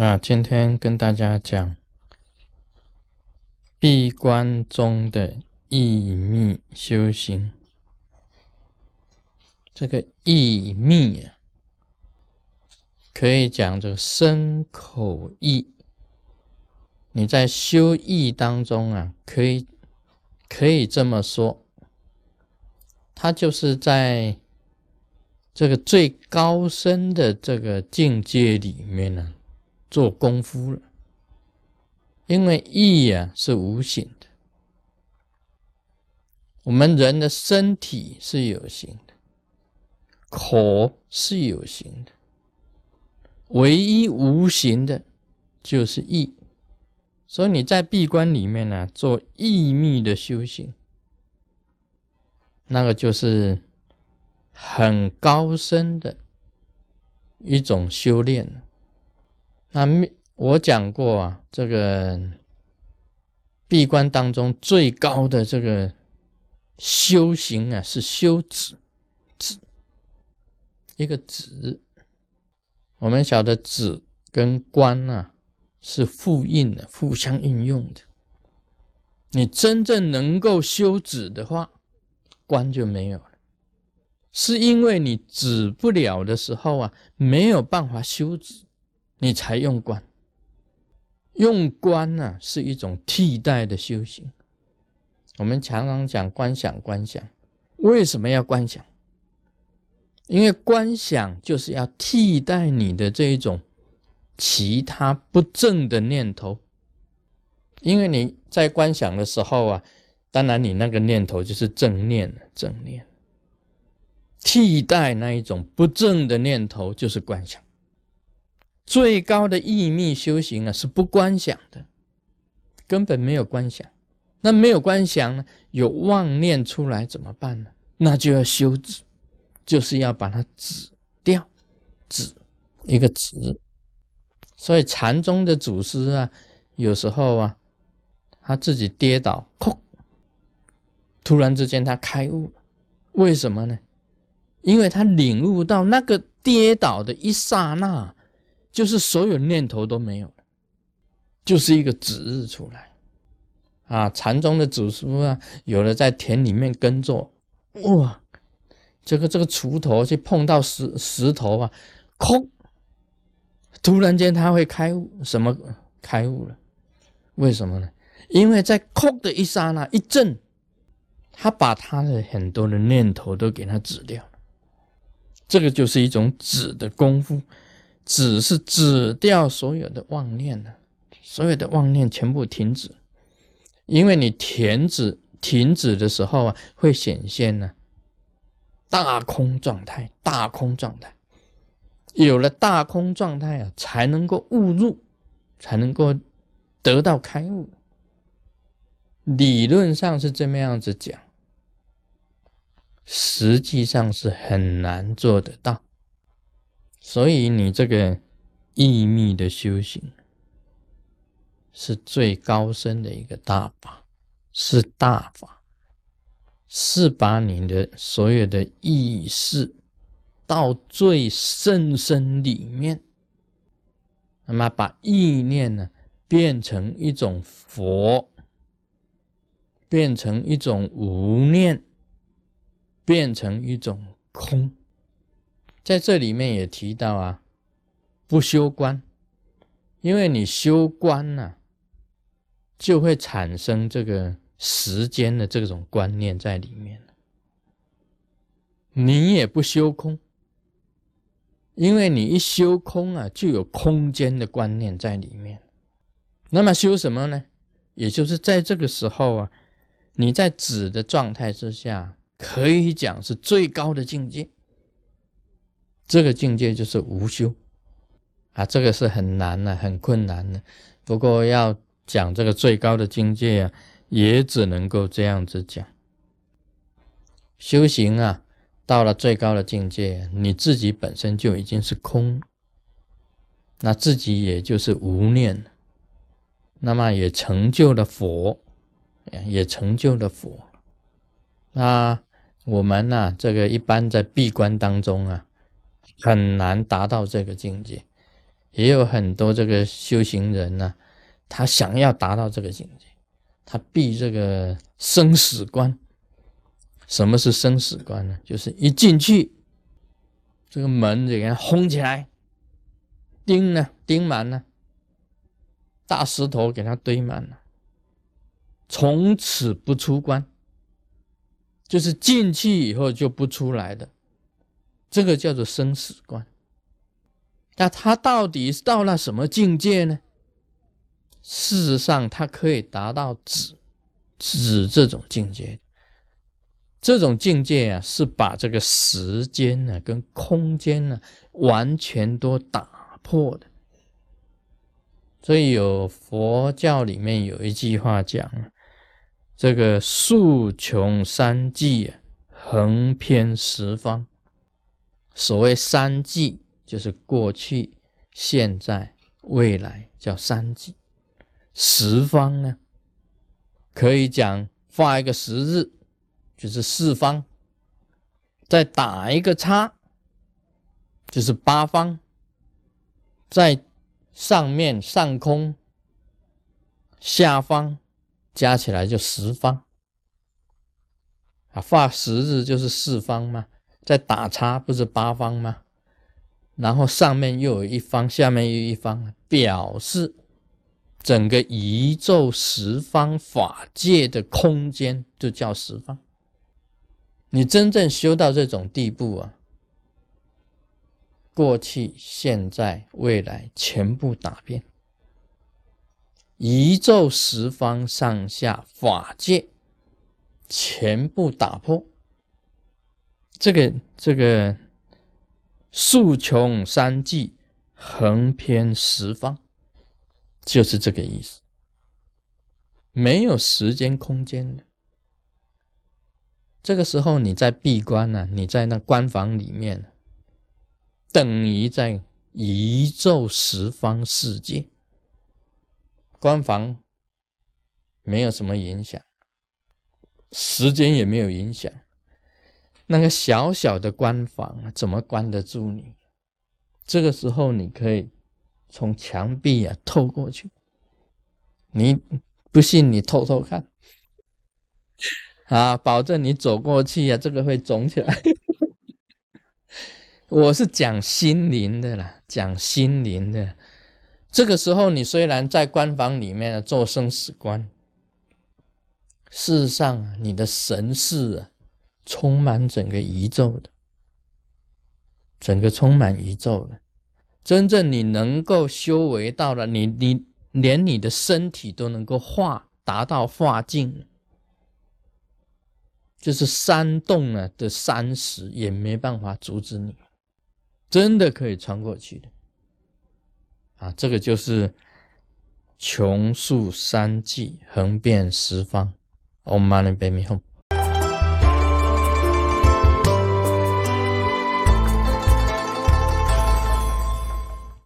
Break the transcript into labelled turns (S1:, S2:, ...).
S1: 啊，今天跟大家讲闭关中的意密修行。这个意密啊，可以讲这个身口意。你在修意当中啊，可以可以这么说，它就是在这个最高深的这个境界里面呢。做功夫了，因为意呀是无形的，我们人的身体是有形的，口是有形的，唯一无形的就是意。所以你在闭关里面呢，做意密的修行，那个就是很高深的一种修炼了。那我讲过啊，这个闭关当中最高的这个修行啊，是修止，止一个止。我们晓得止跟观啊是互应的，互相应用的。你真正能够修止的话，观就没有了，是因为你止不了的时候啊，没有办法修止。你才用观，用观呢是一种替代的修行。我们常常讲观想，观想为什么要观想？因为观想就是要替代你的这一种其他不正的念头。因为你在观想的时候啊，当然你那个念头就是正念正念，替代那一种不正的念头就是观想。最高的意密修行啊，是不观想的，根本没有观想。那没有观想呢，有妄念出来怎么办呢？那就要修止，就是要把它止掉，止一个止。所以禅宗的祖师啊，有时候啊，他自己跌倒，砰，突然之间他开悟，为什么呢？因为他领悟到那个跌倒的一刹那。就是所有念头都没有了，就是一个指日出来啊！禅宗的祖师啊，有的在田里面耕作，哇，这个这个锄头去碰到石石头啊，空，突然间他会开悟，什么开悟了？为什么呢？因为在空的一刹那一震，他把他的很多的念头都给他止掉了，这个就是一种止的功夫。止是止掉所有的妄念呢，所有的妄念全部停止，因为你停止停止的时候啊，会显现呢大空状态，大空状态，有了大空状态啊，才能够悟入，才能够得到开悟。理论上是这么样子讲，实际上是很难做得到。所以你这个意密的修行是最高深的一个大法，是大法，是把你的所有的意识到最深深里面，那么把意念呢变成一种佛，变成一种无念，变成一种空。在这里面也提到啊，不修观，因为你修观呢，就会产生这个时间的这种观念在里面你也不修空，因为你一修空啊，就有空间的观念在里面。那么修什么呢？也就是在这个时候啊，你在止的状态之下，可以讲是最高的境界。这个境界就是无修啊，这个是很难的，很困难的。不过要讲这个最高的境界啊，也只能够这样子讲。修行啊，到了最高的境界，你自己本身就已经是空，那自己也就是无念，那么也成就了佛，也成就了佛。那我们呢，这个一般在闭关当中啊。很难达到这个境界，也有很多这个修行人呢，他想要达到这个境界，他闭这个生死关。什么是生死关呢？就是一进去，这个门就给它轰起来，钉呢钉满了，大石头给它堆满了，从此不出关，就是进去以后就不出来的，这个叫做生死观。那他到底是到了什么境界呢？事实上，他可以达到止止这种境界。这种境界啊，是把这个时间呢跟空间呢完全都打破的。所以有佛教里面有一句话讲：“这个数穷三际，横偏十方。”所谓三际，就是过去、现在、未来，叫三际。十方呢，可以讲画一个十字。就是四方，再打一个叉，就是八方，在上面上空、下方加起来就十方。啊，画十字就是四方嘛，在打叉不是八方吗？然后上面又有一方，下面又一方，表示整个宇宙十方法界的空间就叫十方。你真正修到这种地步啊，过去、现在、未来全部打遍，宇宙十方上下法界全部打破，这个这个树穷三际，横偏十方，就是这个意思，没有时间空间的。这个时候你在闭关呢，你在那关房里面，等于在宇宙十方世界。关房没有什么影响，时间也没有影响。那个小小的关房怎么关得住你？这个时候你可以从墙壁啊透过去，你不信你透透看。啊，保证你走过去呀，这个会肿起来。我是讲心灵的啦，讲心灵的。这个时候，你虽然在关房里面做生死关，事实上，你的神识啊，充满整个宇宙的，整个充满宇宙的。真正你能够修为到了，你你连你的身体都能够化，达到化境。就是山洞啊的山石也没办法阻止你，真的可以穿过去的啊！这个就是穷竖三际，横遍十方。Om Mani Padme Hum。